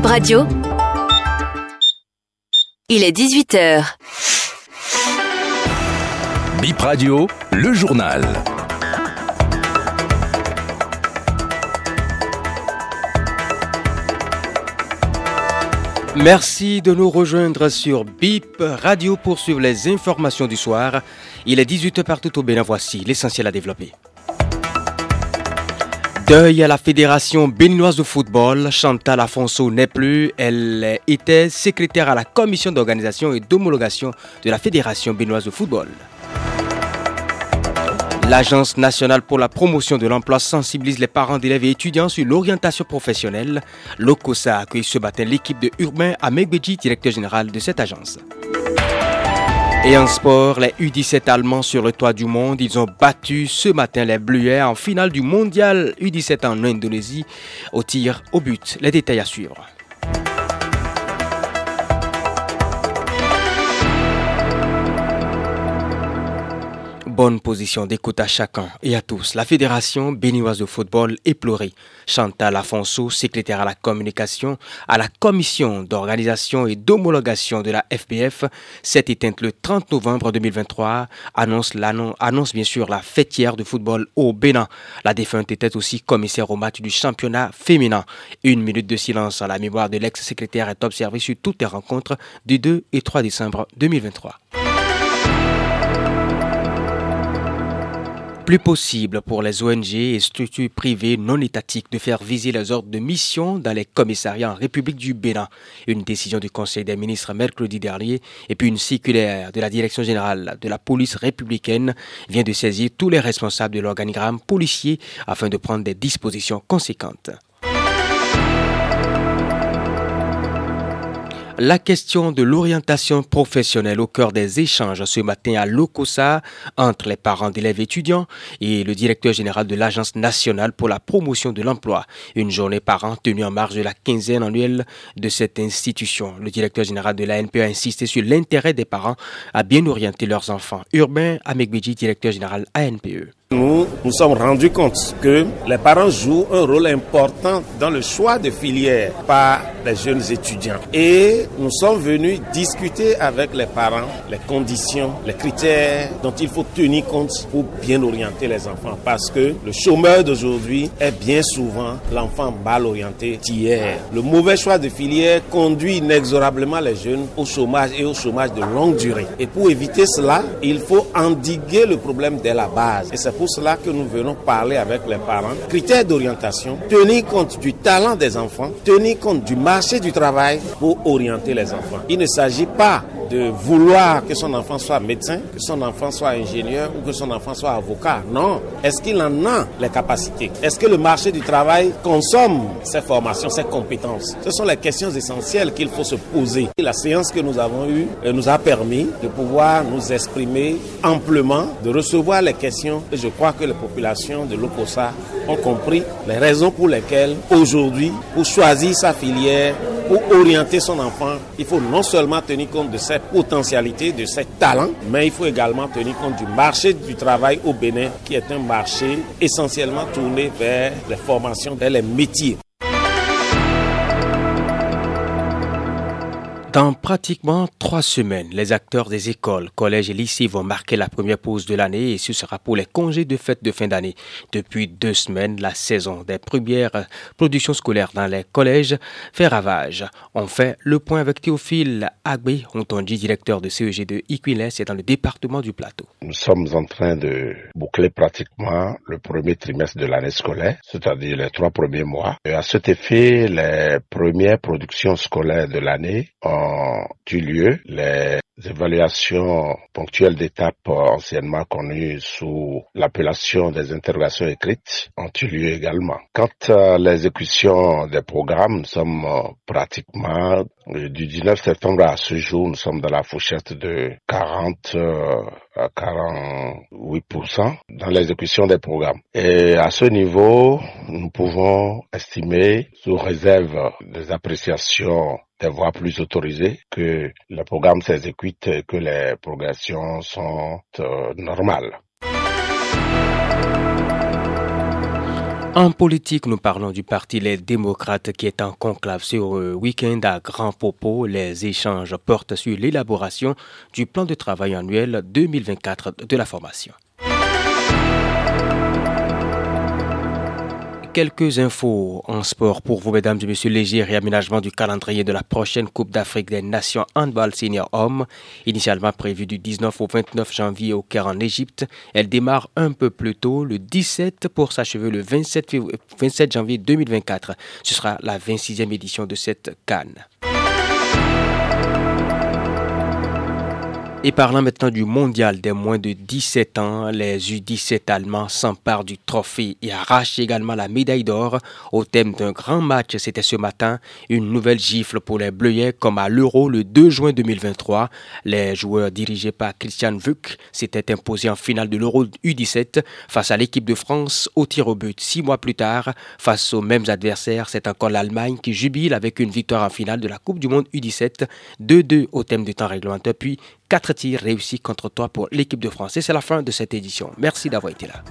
Bip Radio. Il est 18h. Bip Radio, le journal. Merci de nous rejoindre sur BIP Radio pour suivre les informations du soir. Il est 18h partout au Bénin. Voici l'essentiel à développer. Deuil à la Fédération béninoise de football. Chantal Afonso n'est plus. Elle était secrétaire à la commission d'organisation et d'homologation de la Fédération béninoise de football. L'Agence nationale pour la promotion de l'emploi sensibilise les parents d'élèves et étudiants sur l'orientation professionnelle. L'OCOSA accueille ce matin l'équipe de Urbain Amegbeji, directeur général de cette agence. Et en sport, les U17 allemands sur le toit du monde, ils ont battu ce matin les Bleuets en finale du mondial U17 en Indonésie au tir au but. Les détails à suivre. Bonne position d'écoute à chacun et à tous. La Fédération béninoise de football éplorée. Chantal Afonso, secrétaire à la communication, à la commission d'organisation et d'homologation de la FPF, s'est éteinte le 30 novembre 2023, annonce, annonce bien sûr la fêtière de football au Bénin. La défunte était aussi commissaire au match du championnat féminin. Une minute de silence à la mémoire de l'ex-secrétaire est observée sur toutes les rencontres du 2 et 3 décembre 2023. Plus possible pour les ONG et structures privées non étatiques de faire viser les ordres de mission dans les commissariats en République du Bénin. Une décision du Conseil des ministres mercredi dernier et puis une circulaire de la Direction générale de la police républicaine vient de saisir tous les responsables de l'organigramme policier afin de prendre des dispositions conséquentes. La question de l'orientation professionnelle au cœur des échanges ce matin à l'OCOSA entre les parents d'élèves étudiants et le directeur général de l'Agence nationale pour la promotion de l'emploi. Une journée par an tenue en marge de la quinzaine annuelle de cette institution. Le directeur général de l'ANPE a insisté sur l'intérêt des parents à bien orienter leurs enfants. Urbain Amegbedji, directeur général ANPE. Nous nous sommes rendus compte que les parents jouent un rôle important dans le choix de filière par les jeunes étudiants. Et nous sommes venus discuter avec les parents les conditions, les critères dont il faut tenir compte pour bien orienter les enfants. Parce que le chômeur d'aujourd'hui est bien souvent l'enfant mal orienté d'hier. Le mauvais choix de filière conduit inexorablement les jeunes au chômage et au chômage de longue durée. Et pour éviter cela, il faut endiguer le problème dès la base. Et c'est pour cela que nous venons parler avec les parents. Critères d'orientation, tenir compte du talent des enfants, tenir compte du marché du travail pour orienter les enfants. Il ne s'agit pas de vouloir que son enfant soit médecin, que son enfant soit ingénieur ou que son enfant soit avocat. Non. Est-ce qu'il en a les capacités? Est-ce que le marché du travail consomme ses formations, ses compétences? Ce sont les questions essentielles qu'il faut se poser. La séance que nous avons eue euh, nous a permis de pouvoir nous exprimer amplement, de recevoir les questions et je je crois que les populations de l'Okosa ont compris les raisons pour lesquelles aujourd'hui, pour choisir sa filière, pour orienter son enfant, il faut non seulement tenir compte de ses potentialités, de ses talents, mais il faut également tenir compte du marché du travail au Bénin, qui est un marché essentiellement tourné vers les formations, vers les métiers. Dans pratiquement trois semaines, les acteurs des écoles, collèges et lycées vont marquer la première pause de l'année et ce sera pour les congés de fête de fin d'année. Depuis deux semaines, la saison des premières productions scolaires dans les collèges fait ravage. On fait le point avec Théophile Agbe, dit directeur de CEG de Iquiles et dans le département du Plateau. Nous sommes en train de boucler pratiquement le premier trimestre de l'année scolaire, c'est-à-dire les trois premiers mois. Et à cet effet, les premières productions scolaires de l'année ont ont eu lieu. Les évaluations ponctuelles d'étapes anciennement connues sous l'appellation des interrogations écrites ont eu lieu également. Quant à l'exécution des programmes, nous sommes pratiquement euh, du 19 septembre à ce jour, nous sommes dans la fourchette de 40 euh, à 48% dans l'exécution des programmes. Et à ce niveau, nous pouvons estimer, sous réserve des appréciations des voies plus autorisées, que le programme s'exécute que les progressions sont euh, normales. En politique, nous parlons du parti Les Démocrates qui est en conclave sur le week-end à Grand Popo. Les échanges portent sur l'élaboration du plan de travail annuel 2024 de la formation. Quelques infos en sport pour vous, mesdames et messieurs. Léger réaménagement du calendrier de la prochaine Coupe d'Afrique des Nations Handball Senior Homme. Initialement prévue du 19 au 29 janvier au Caire en Égypte, elle démarre un peu plus tôt, le 17, pour s'achever le 27, 27 janvier 2024. Ce sera la 26e édition de cette canne. Et parlant maintenant du mondial des moins de 17 ans, les U17 allemands s'emparent du trophée et arrachent également la médaille d'or au thème d'un grand match. C'était ce matin une nouvelle gifle pour les Bleuets comme à l'Euro le 2 juin 2023. Les joueurs dirigés par Christian Vuck s'étaient imposés en finale de l'Euro U17 face à l'équipe de France au tir au but. Six mois plus tard, face aux mêmes adversaires, c'est encore l'Allemagne qui jubile avec une victoire en finale de la Coupe du Monde U17 2-2 au thème du temps réglementaire puis Quatre tirs réussis contre toi pour l'équipe de France. Et c'est la fin de cette édition. Merci d'avoir été là.